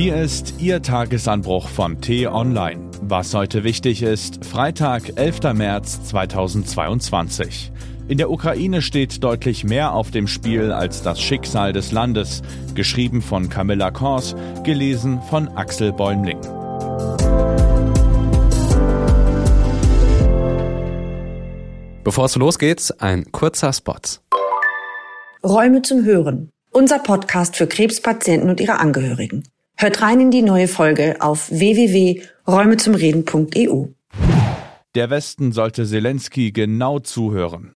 Hier ist Ihr Tagesanbruch von T-Online. Was heute wichtig ist, Freitag, 11. März 2022. In der Ukraine steht deutlich mehr auf dem Spiel als das Schicksal des Landes. Geschrieben von Camilla Kors, gelesen von Axel Bäumling. Bevor es losgeht, ein kurzer Spot. Räume zum Hören. Unser Podcast für Krebspatienten und ihre Angehörigen. Hört rein in die neue Folge auf www.räumezumreden.eu. Der Westen sollte Zelensky genau zuhören.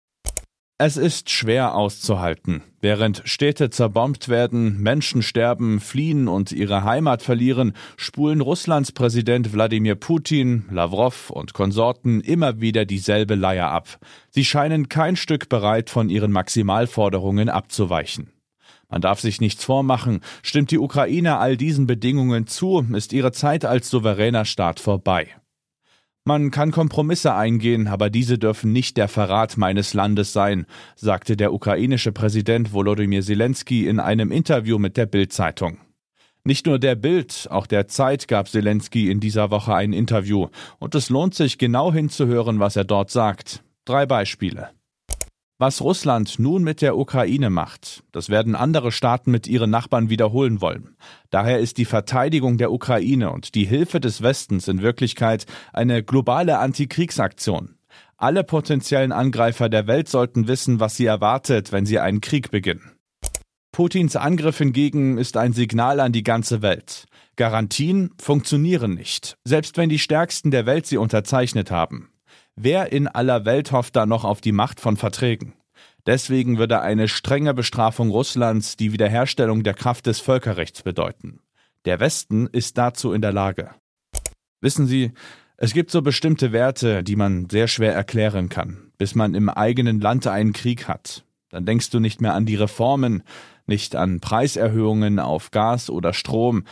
Es ist schwer auszuhalten. Während Städte zerbombt werden, Menschen sterben, fliehen und ihre Heimat verlieren, spulen Russlands Präsident Wladimir Putin, Lavrov und Konsorten immer wieder dieselbe Leier ab. Sie scheinen kein Stück bereit, von ihren Maximalforderungen abzuweichen. Man darf sich nichts vormachen. Stimmt die Ukraine all diesen Bedingungen zu, ist ihre Zeit als souveräner Staat vorbei. Man kann Kompromisse eingehen, aber diese dürfen nicht der Verrat meines Landes sein, sagte der ukrainische Präsident Volodymyr Zelensky in einem Interview mit der Bild-Zeitung. Nicht nur der Bild, auch der Zeit gab Zelensky in dieser Woche ein Interview, und es lohnt sich genau hinzuhören, was er dort sagt. Drei Beispiele. Was Russland nun mit der Ukraine macht, das werden andere Staaten mit ihren Nachbarn wiederholen wollen. Daher ist die Verteidigung der Ukraine und die Hilfe des Westens in Wirklichkeit eine globale Antikriegsaktion. Alle potenziellen Angreifer der Welt sollten wissen, was sie erwartet, wenn sie einen Krieg beginnen. Putins Angriff hingegen ist ein Signal an die ganze Welt. Garantien funktionieren nicht, selbst wenn die Stärksten der Welt sie unterzeichnet haben. Wer in aller Welt hofft da noch auf die Macht von Verträgen? Deswegen würde eine strenge Bestrafung Russlands die Wiederherstellung der Kraft des Völkerrechts bedeuten. Der Westen ist dazu in der Lage. Wissen Sie, es gibt so bestimmte Werte, die man sehr schwer erklären kann, bis man im eigenen Land einen Krieg hat. Dann denkst du nicht mehr an die Reformen, nicht an Preiserhöhungen auf Gas oder Strom.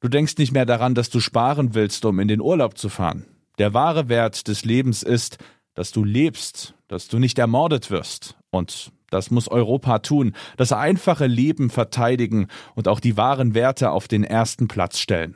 Du denkst nicht mehr daran, dass du sparen willst, um in den Urlaub zu fahren. Der wahre Wert des Lebens ist, dass du lebst, dass du nicht ermordet wirst. Und das muss Europa tun, das einfache Leben verteidigen und auch die wahren Werte auf den ersten Platz stellen.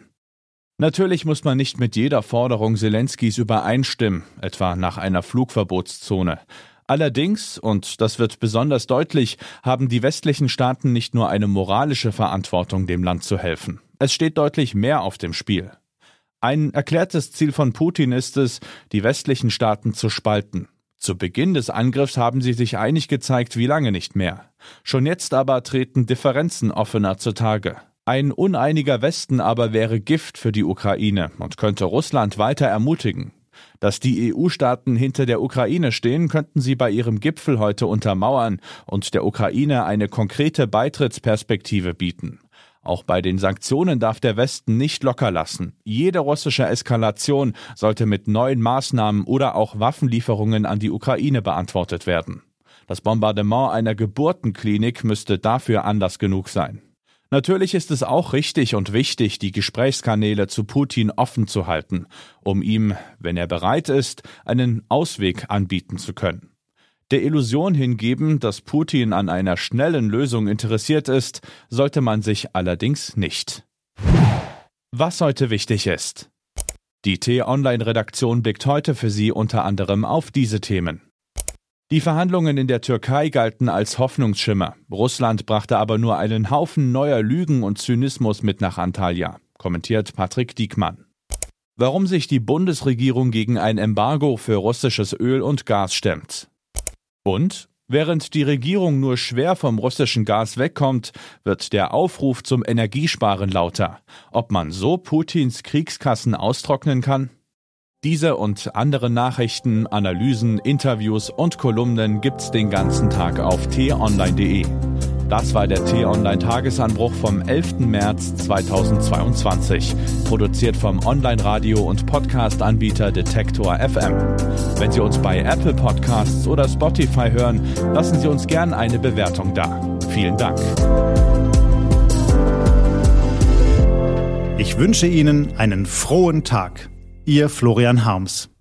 Natürlich muss man nicht mit jeder Forderung Zelenskys übereinstimmen, etwa nach einer Flugverbotszone. Allerdings, und das wird besonders deutlich, haben die westlichen Staaten nicht nur eine moralische Verantwortung, dem Land zu helfen. Es steht deutlich mehr auf dem Spiel. Ein erklärtes Ziel von Putin ist es, die westlichen Staaten zu spalten. Zu Beginn des Angriffs haben sie sich einig gezeigt wie lange nicht mehr. Schon jetzt aber treten Differenzen offener zutage. Ein uneiniger Westen aber wäre Gift für die Ukraine und könnte Russland weiter ermutigen. Dass die EU-Staaten hinter der Ukraine stehen, könnten sie bei ihrem Gipfel heute untermauern und der Ukraine eine konkrete Beitrittsperspektive bieten. Auch bei den Sanktionen darf der Westen nicht locker lassen. Jede russische Eskalation sollte mit neuen Maßnahmen oder auch Waffenlieferungen an die Ukraine beantwortet werden. Das Bombardement einer Geburtenklinik müsste dafür Anlass genug sein. Natürlich ist es auch richtig und wichtig, die Gesprächskanäle zu Putin offen zu halten, um ihm, wenn er bereit ist, einen Ausweg anbieten zu können. Der Illusion hingeben, dass Putin an einer schnellen Lösung interessiert ist, sollte man sich allerdings nicht. Was heute wichtig ist. Die T-Online-Redaktion blickt heute für Sie unter anderem auf diese Themen. Die Verhandlungen in der Türkei galten als Hoffnungsschimmer. Russland brachte aber nur einen Haufen neuer Lügen und Zynismus mit nach Antalya, kommentiert Patrick Diekmann. Warum sich die Bundesregierung gegen ein Embargo für russisches Öl und Gas stemmt. Und während die Regierung nur schwer vom russischen Gas wegkommt, wird der Aufruf zum Energiesparen lauter. Ob man so Putins Kriegskassen austrocknen kann? Diese und andere Nachrichten, Analysen, Interviews und Kolumnen gibt's den ganzen Tag auf t-online.de. Das war der T-Online-Tagesanbruch vom 11. März 2022. Produziert vom Online-Radio- und Podcast-Anbieter Detektor FM. Wenn Sie uns bei Apple Podcasts oder Spotify hören, lassen Sie uns gern eine Bewertung da. Vielen Dank. Ich wünsche Ihnen einen frohen Tag. Ihr Florian Harms.